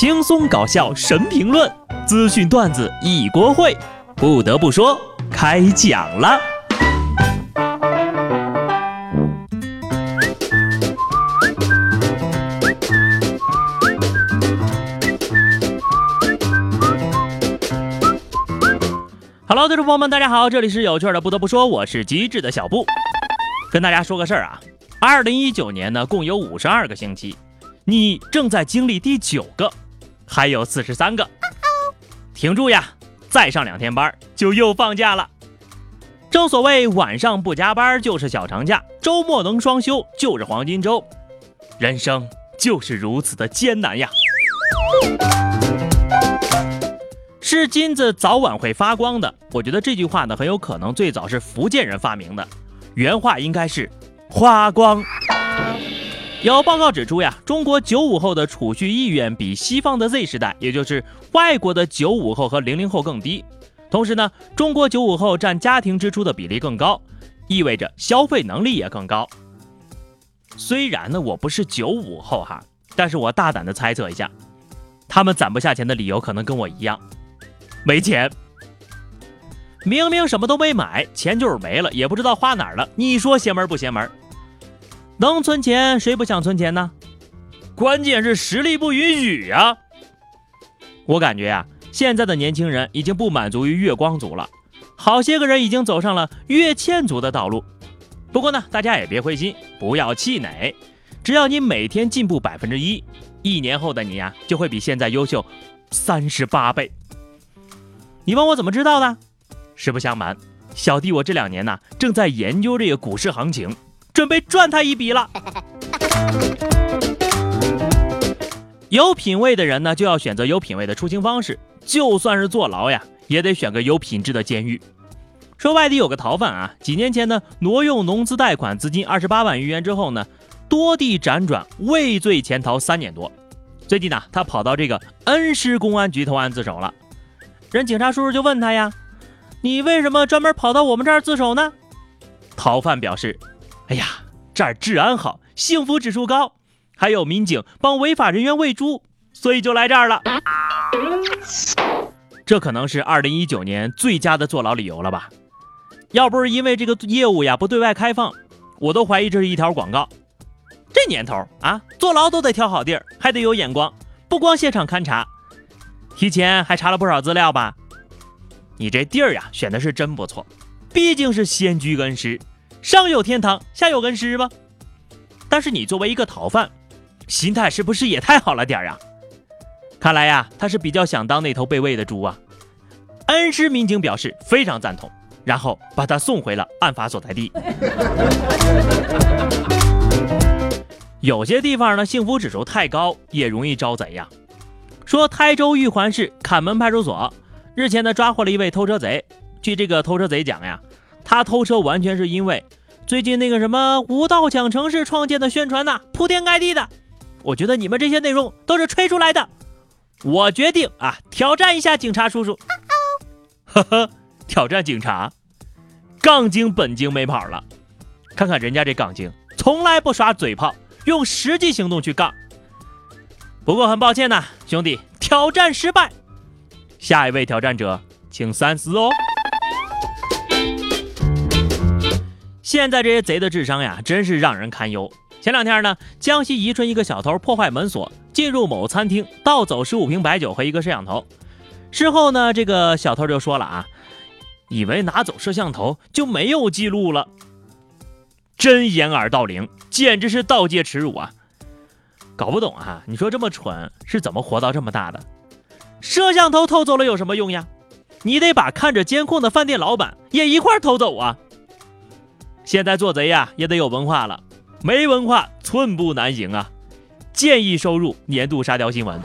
轻松搞笑神评论，资讯段子一锅烩。不得不说，开讲了。Hello，听众朋友们，大家好，这里是有趣的。不得不说，我是机智的小布，跟大家说个事儿啊。二零一九年呢，共有五十二个星期，你正在经历第九个。还有四十三个，挺住呀！再上两天班就又放假了。正所谓晚上不加班就是小长假，周末能双休就是黄金周。人生就是如此的艰难呀！是金子早晚会发光的。我觉得这句话呢，很有可能最早是福建人发明的，原话应该是“花光”。有报告指出呀，中国九五后的储蓄意愿比西方的 Z 时代，也就是外国的九五后和零零后更低。同时呢，中国九五后占家庭支出的比例更高，意味着消费能力也更高。虽然呢，我不是九五后哈，但是我大胆的猜测一下，他们攒不下钱的理由可能跟我一样，没钱。明明什么都没买，钱就是没了，也不知道花哪儿了。你说邪门不邪门？能存钱，谁不想存钱呢？关键是实力不允许呀。我感觉呀，现在的年轻人已经不满足于月光族了，好些个人已经走上了月欠族的道路。不过呢，大家也别灰心，不要气馁，只要你每天进步百分之一，一年后的你呀，就会比现在优秀三十八倍。你问我怎么知道的？实不相瞒，小弟我这两年呢，正在研究这个股市行情。准备赚他一笔了。有品位的人呢，就要选择有品位的出行方式。就算是坐牢呀，也得选个有品质的监狱。说外地有个逃犯啊，几年前呢，挪用农资贷款资金二十八万余元之后呢，多地辗转畏罪潜逃三年多。最近呢，他跑到这个恩施公安局投案自首了。人警察叔叔就问他呀：“你为什么专门跑到我们这儿自首呢？”逃犯表示。哎呀，这儿治安好，幸福指数高，还有民警帮违法人员喂猪，所以就来这儿了。这可能是二零一九年最佳的坐牢理由了吧？要不是因为这个业务呀不对外开放，我都怀疑这是一条广告。这年头啊，坐牢都得挑好地儿，还得有眼光，不光现场勘查，提前还查了不少资料吧？你这地儿呀选的是真不错，毕竟是仙居恩师。上有天堂，下有恩师吧。但是你作为一个逃犯，心态是不是也太好了点呀？看来呀，他是比较想当那头被喂的猪啊。恩师民警表示非常赞同，然后把他送回了案发所在地。有些地方呢，幸福指数太高，也容易招贼呀。说台州玉环市坎门派出所日前呢，抓获了一位偷车贼。据这个偷车贼讲呀。他偷车完全是因为最近那个什么“无道抢城市”创建的宣传呐，铺天盖地的。我觉得你们这些内容都是吹出来的。我决定啊，挑战一下警察叔叔。呵呵，挑战警察，杠精本精没跑了。看看人家这杠精，从来不耍嘴炮，用实际行动去杠。不过很抱歉呐，兄弟，挑战失败。下一位挑战者，请三思哦。现在这些贼的智商呀，真是让人堪忧。前两天呢，江西宜春一个小偷破坏门锁，进入某餐厅，盗走十五瓶白酒和一个摄像头。事后呢，这个小偷就说了啊，以为拿走摄像头就没有记录了。真掩耳盗铃，简直是盗窃耻辱啊！搞不懂啊，你说这么蠢是怎么活到这么大的？摄像头偷走了有什么用呀？你得把看着监控的饭店老板也一块偷走啊！现在做贼呀，也得有文化了，没文化寸步难行啊！建议收入年度沙雕新闻。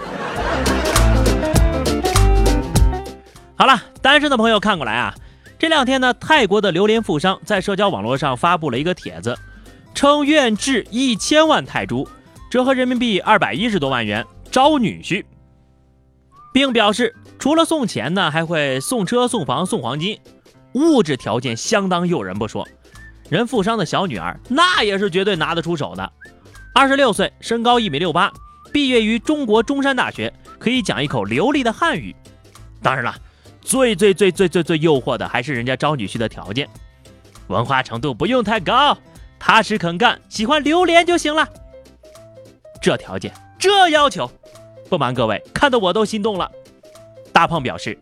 好了，单身的朋友看过来啊，这两天呢，泰国的榴莲富商在社交网络上发布了一个帖子，称愿掷一千万泰铢，折合人民币二百一十多万元招女婿，并表示除了送钱呢，还会送车、送房、送黄金，物质条件相当诱人不说。人富商的小女儿，那也是绝对拿得出手的。二十六岁，身高一米六八，毕业于中国中山大学，可以讲一口流利的汉语。当然了，最最最最最最诱惑的还是人家招女婿的条件，文化程度不用太高，踏实肯干，喜欢榴莲就行了。这条件，这要求，不瞒各位，看得我都心动了。大胖表示，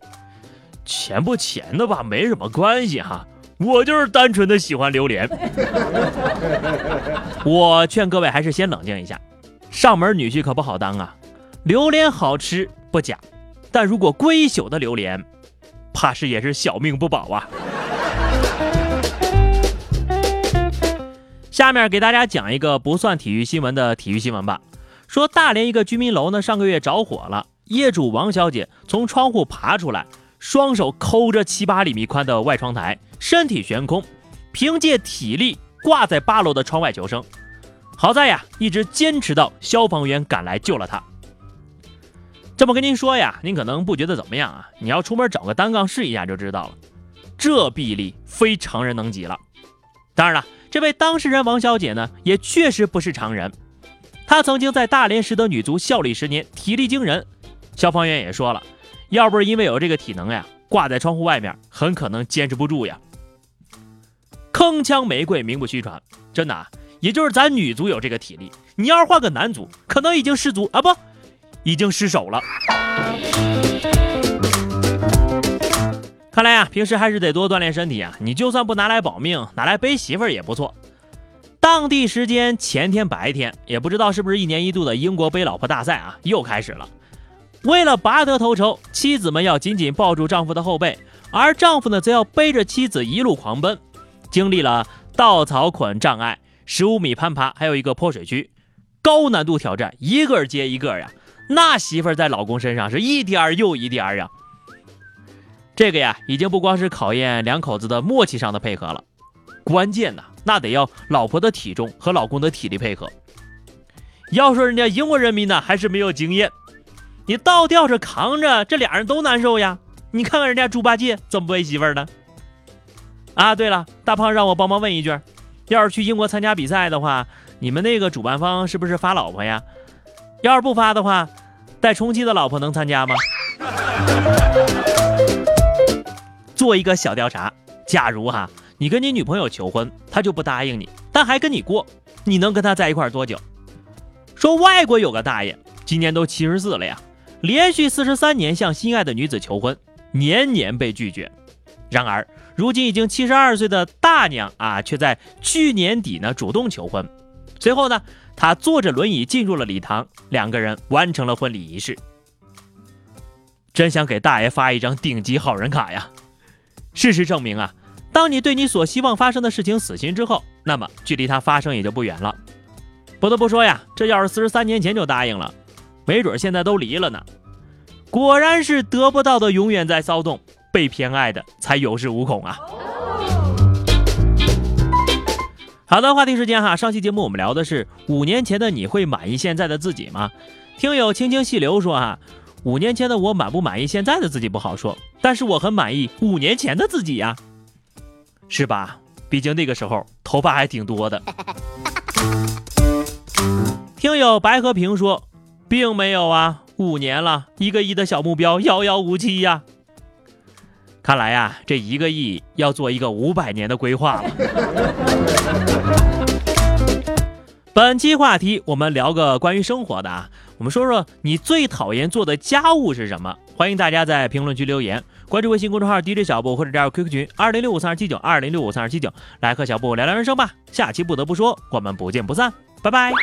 钱不钱的吧，没什么关系哈。我就是单纯的喜欢榴莲。我劝各位还是先冷静一下，上门女婿可不好当啊。榴莲好吃不假，但如果归宿的榴莲，怕是也是小命不保啊。下面给大家讲一个不算体育新闻的体育新闻吧。说大连一个居民楼呢，上个月着火了，业主王小姐从窗户爬出来，双手抠着七八厘米宽的外窗台。身体悬空，凭借体力挂在八楼的窗外求生。好在呀，一直坚持到消防员赶来救了他。这么跟您说呀，您可能不觉得怎么样啊？你要出门找个单杠试一下就知道了，这臂力非常人能及了。当然了，这位当事人王小姐呢，也确实不是常人。她曾经在大连实德女足效力十年，体力惊人。消防员也说了，要不是因为有这个体能呀，挂在窗户外面很可能坚持不住呀。铿锵玫瑰名不虚传，真的，啊也就是咱女足有这个体力，你要是换个男足，可能已经失足啊，不，已经失手了。看来呀，平时还是得多锻炼身体啊。你就算不拿来保命，拿来背媳妇儿也不错。当地时间前天白天，也不知道是不是一年一度的英国背老婆大赛啊，又开始了。为了拔得头筹，妻子们要紧紧抱住丈夫的后背，而丈夫呢，则要背着妻子一路狂奔。经历了稻草捆障碍、十五米攀爬，还有一个泼水区，高难度挑战，一个接一个呀。那媳妇在老公身上是一点儿又一点儿呀。这个呀，已经不光是考验两口子的默契上的配合了，关键呢，那得要老婆的体重和老公的体力配合。要说人家英国人民呢，还是没有经验，你倒吊着扛着，这俩人都难受呀。你看看人家猪八戒怎么背媳妇儿的。啊，对了，大胖让我帮忙问一句，要是去英国参加比赛的话，你们那个主办方是不是发老婆呀？要是不发的话，带充气的老婆能参加吗？做一个小调查，假如哈，你跟你女朋友求婚，她就不答应你，但还跟你过，你能跟她在一块多久？说外国有个大爷，今年都七十四了呀，连续四十三年向心爱的女子求婚，年年被拒绝。然而，如今已经七十二岁的大娘啊，却在去年底呢主动求婚。随后呢，她坐着轮椅进入了礼堂，两个人完成了婚礼仪式。真想给大爷发一张顶级好人卡呀！事实证明啊，当你对你所希望发生的事情死心之后，那么距离它发生也就不远了。不得不说呀，这要是四十三年前就答应了，没准现在都离了呢。果然是得不到的永远在骚动。被偏爱的才有恃无恐啊！好的，话题时间哈，上期节目我们聊的是五年前的你会满意现在的自己吗？听友轻轻细流说哈，五年前的我满不满意现在的自己不好说，但是我很满意五年前的自己呀，是吧？毕竟那个时候头发还挺多的。听友白和平说，并没有啊，五年了，一个亿的小目标遥遥无期呀。看来呀，这一个亿要做一个五百年的规划了。本期话题我们聊个关于生活的啊，我们说说你最讨厌做的家务是什么？欢迎大家在评论区留言，关注微信公众号 DJ 小布或者加入 QQ 群二零六五三二七九二零六五三二七九，来和小布聊聊人生吧。下期不得不说，我们不见不散，拜拜。